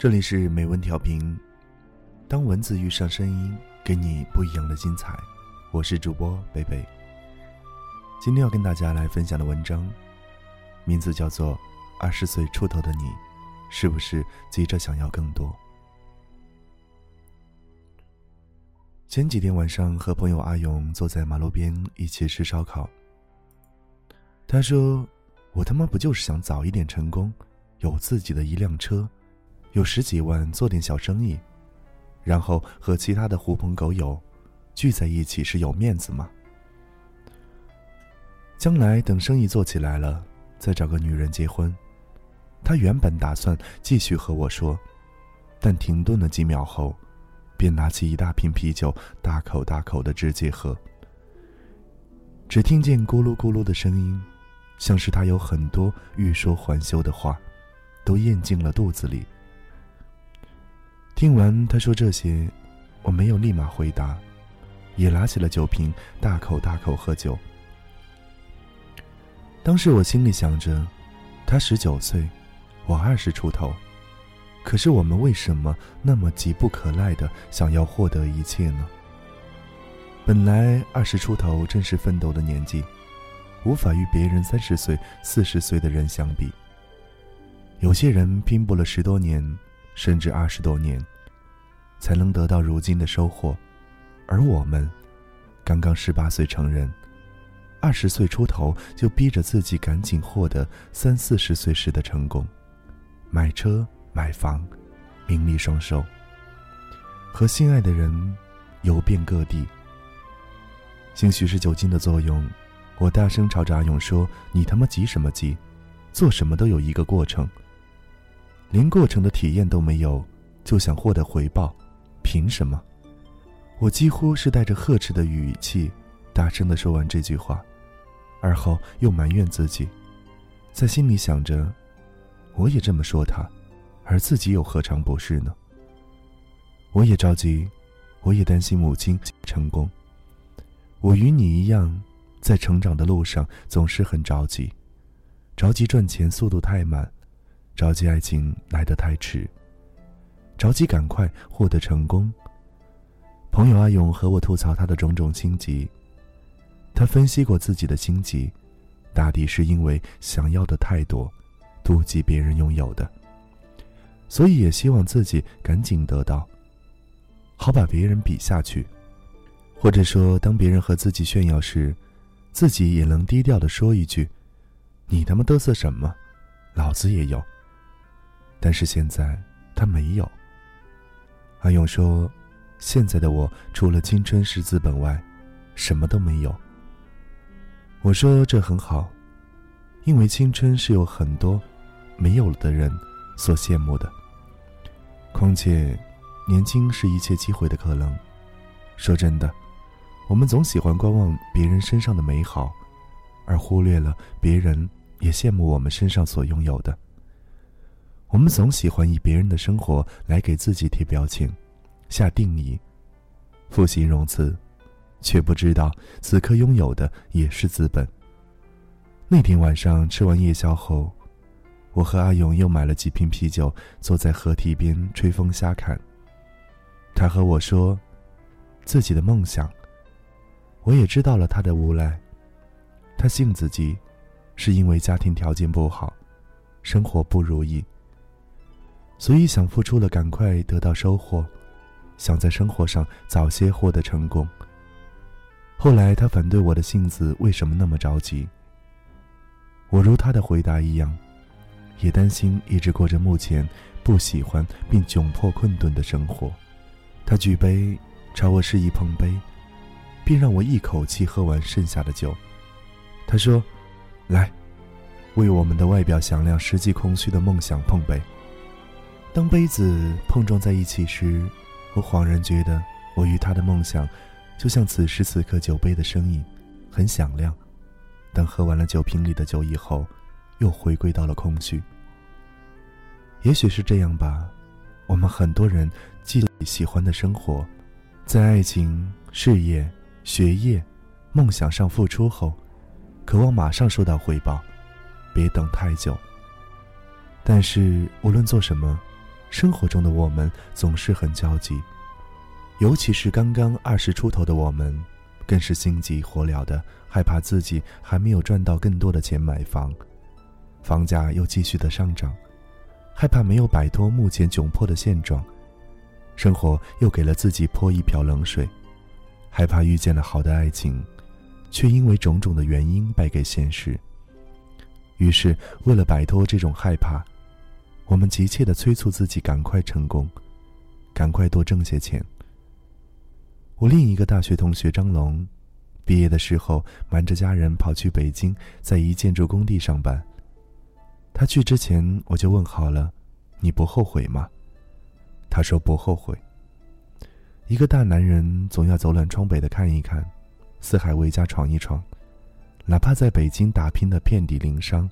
这里是美文调频，当文字遇上声音，给你不一样的精彩。我是主播贝贝。今天要跟大家来分享的文章，名字叫做《二十岁出头的你，是不是急着想要更多》？前几天晚上和朋友阿勇坐在马路边一起吃烧烤，他说：“我他妈不就是想早一点成功，有自己的一辆车。”有十几万做点小生意，然后和其他的狐朋狗友聚在一起是有面子吗？将来等生意做起来了，再找个女人结婚。他原本打算继续和我说，但停顿了几秒后，便拿起一大瓶啤酒，大口大口的直接喝。只听见咕噜咕噜的声音，像是他有很多欲说还休的话，都咽进了肚子里。听完他说这些，我没有立马回答，也拿起了酒瓶，大口大口喝酒。当时我心里想着，他十九岁，我二十出头，可是我们为什么那么急不可耐的想要获得一切呢？本来二十出头正是奋斗的年纪，无法与别人三十岁、四十岁的人相比。有些人拼搏了十多年。甚至二十多年，才能得到如今的收获，而我们，刚刚十八岁成人，二十岁出头就逼着自己赶紧获得三四十岁时的成功，买车买房，名利双收。和心爱的人游遍各地。兴许是酒精的作用，我大声朝着阿勇说：“你他妈急什么急？做什么都有一个过程。”连过程的体验都没有，就想获得回报，凭什么？我几乎是带着呵斥的语气，大声的说完这句话，而后又埋怨自己，在心里想着，我也这么说他，而自己又何尝不是呢？我也着急，我也担心母亲成功。我与你一样，在成长的路上总是很着急，着急赚钱速度太慢。着急爱情来得太迟，着急赶快获得成功。朋友阿勇和我吐槽他的种种心急，他分析过自己的心急，大抵是因为想要的太多，妒忌别人拥有的，所以也希望自己赶紧得到，好把别人比下去，或者说，当别人和自己炫耀时，自己也能低调的说一句：“你他妈嘚瑟什么？老子也有。”但是现在他没有。阿勇说：“现在的我除了青春是资本外，什么都没有。”我说：“这很好，因为青春是有很多没有了的人所羡慕的。况且，年轻是一切机会的可能。说真的，我们总喜欢观望别人身上的美好，而忽略了别人也羡慕我们身上所拥有的。”我们总喜欢以别人的生活来给自己贴标签、下定义、复形容词，却不知道此刻拥有的也是资本。那天晚上吃完夜宵后，我和阿勇又买了几瓶啤酒，坐在河堤边吹风瞎看。他和我说自己的梦想，我也知道了他的无赖。他性子急，是因为家庭条件不好，生活不如意。所以想付出了，赶快得到收获，想在生活上早些获得成功。后来他反对我的性子为什么那么着急？我如他的回答一样，也担心一直过着目前不喜欢并窘迫困顿的生活。他举杯朝我示意碰杯，并让我一口气喝完剩下的酒。他说：“来，为我们的外表响亮、实际空虚的梦想碰杯。”当杯子碰撞在一起时，我恍然觉得，我与他的梦想，就像此时此刻酒杯的声音，很响亮。等喝完了酒瓶里的酒以后，又回归到了空虚。也许是这样吧，我们很多人既喜欢的生活，在爱情、事业、学业、梦想上付出后，渴望马上收到回报，别等太久。但是无论做什么。生活中的我们总是很焦急，尤其是刚刚二十出头的我们，更是心急火燎的，害怕自己还没有赚到更多的钱买房，房价又继续的上涨，害怕没有摆脱目前窘迫的现状，生活又给了自己泼一瓢冷水，害怕遇见了好的爱情，却因为种种的原因败给现实。于是，为了摆脱这种害怕。我们急切的催促自己赶快成功，赶快多挣些钱。我另一个大学同学张龙，毕业的时候瞒着家人跑去北京，在一建筑工地上班。他去之前我就问好了：“你不后悔吗？”他说不后悔。一个大男人总要走南闯北的看一看，四海为家闯一闯，哪怕在北京打拼的遍体鳞伤。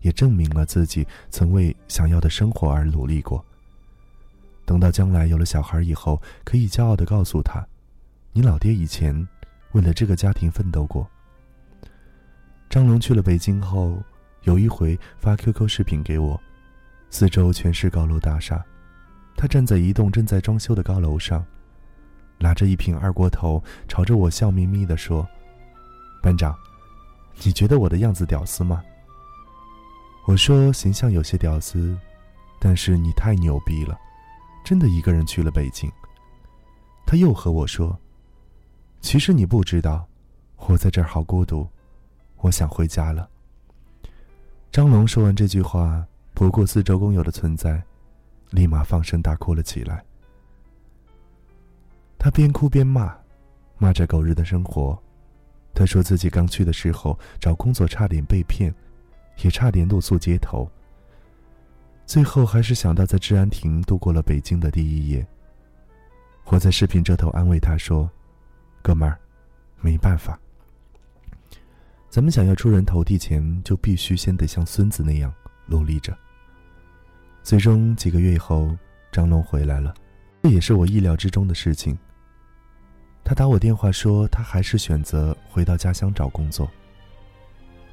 也证明了自己曾为想要的生活而努力过。等到将来有了小孩以后，可以骄傲的告诉他：“你老爹以前为了这个家庭奋斗过。”张龙去了北京后，有一回发 QQ 视频给我，四周全是高楼大厦，他站在一栋正在装修的高楼上，拿着一瓶二锅头，朝着我笑眯眯的说：“班长，你觉得我的样子屌丝吗？”我说形象有些屌丝，但是你太牛逼了，真的一个人去了北京。他又和我说：“其实你不知道，我在这儿好孤独，我想回家了。”张龙说完这句话，不顾四周工友的存在，立马放声大哭了起来。他边哭边骂，骂着狗日的生活。他说自己刚去的时候找工作差点被骗。也差点露宿街头。最后还是想到在治安亭度过了北京的第一夜。我在视频这头安慰他说：“哥们儿，没办法，咱们想要出人头地前，就必须先得像孙子那样努力着。”最终几个月以后，张龙回来了，这也是我意料之中的事情。他打我电话说，他还是选择回到家乡找工作。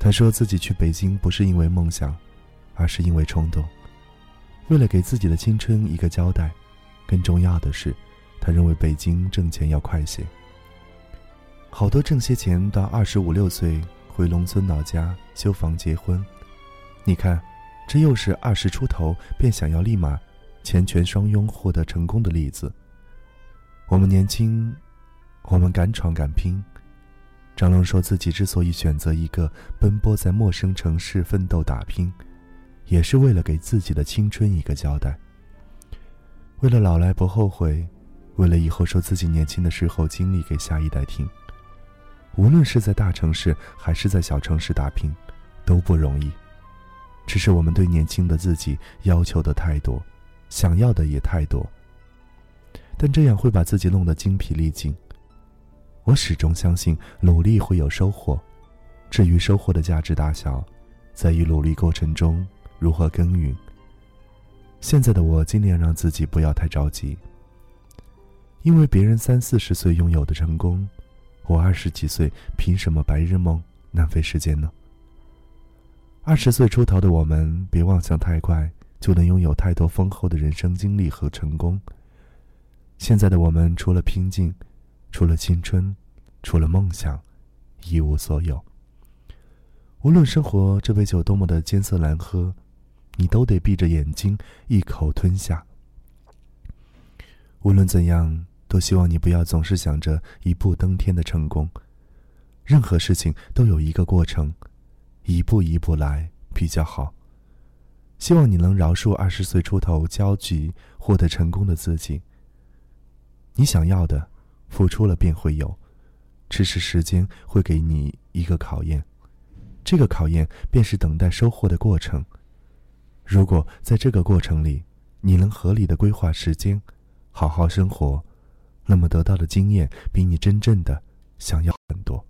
他说自己去北京不是因为梦想，而是因为冲动，为了给自己的青春一个交代。更重要的是，他认为北京挣钱要快些。好多挣些钱到二十五六岁回农村老家修房结婚。你看，这又是二十出头便想要立马钱权双拥获得成功的例子。我们年轻，我们敢闯敢拼。张龙说自己之所以选择一个奔波在陌生城市奋斗打拼，也是为了给自己的青春一个交代。为了老来不后悔，为了以后说自己年轻的时候经历给下一代听。无论是在大城市还是在小城市打拼，都不容易。只是我们对年轻的自己要求的太多，想要的也太多。但这样会把自己弄得精疲力尽。我始终相信努力会有收获，至于收获的价值大小，在于努力过程中如何耕耘。现在的我尽量让自己不要太着急，因为别人三四十岁拥有的成功，我二十几岁凭什么白日梦浪费时间呢？二十岁出头的我们，别妄想太快就能拥有太多丰厚的人生经历和成功。现在的我们，除了拼劲。除了青春，除了梦想，一无所有。无论生活这杯酒多么的艰涩难喝，你都得闭着眼睛一口吞下。无论怎样，都希望你不要总是想着一步登天的成功。任何事情都有一个过程，一步一步来比较好。希望你能饶恕二十岁出头焦急获得成功的自己。你想要的。付出了便会有，只是时间会给你一个考验，这个考验便是等待收获的过程。如果在这个过程里，你能合理的规划时间，好好生活，那么得到的经验比你真正的想要很多。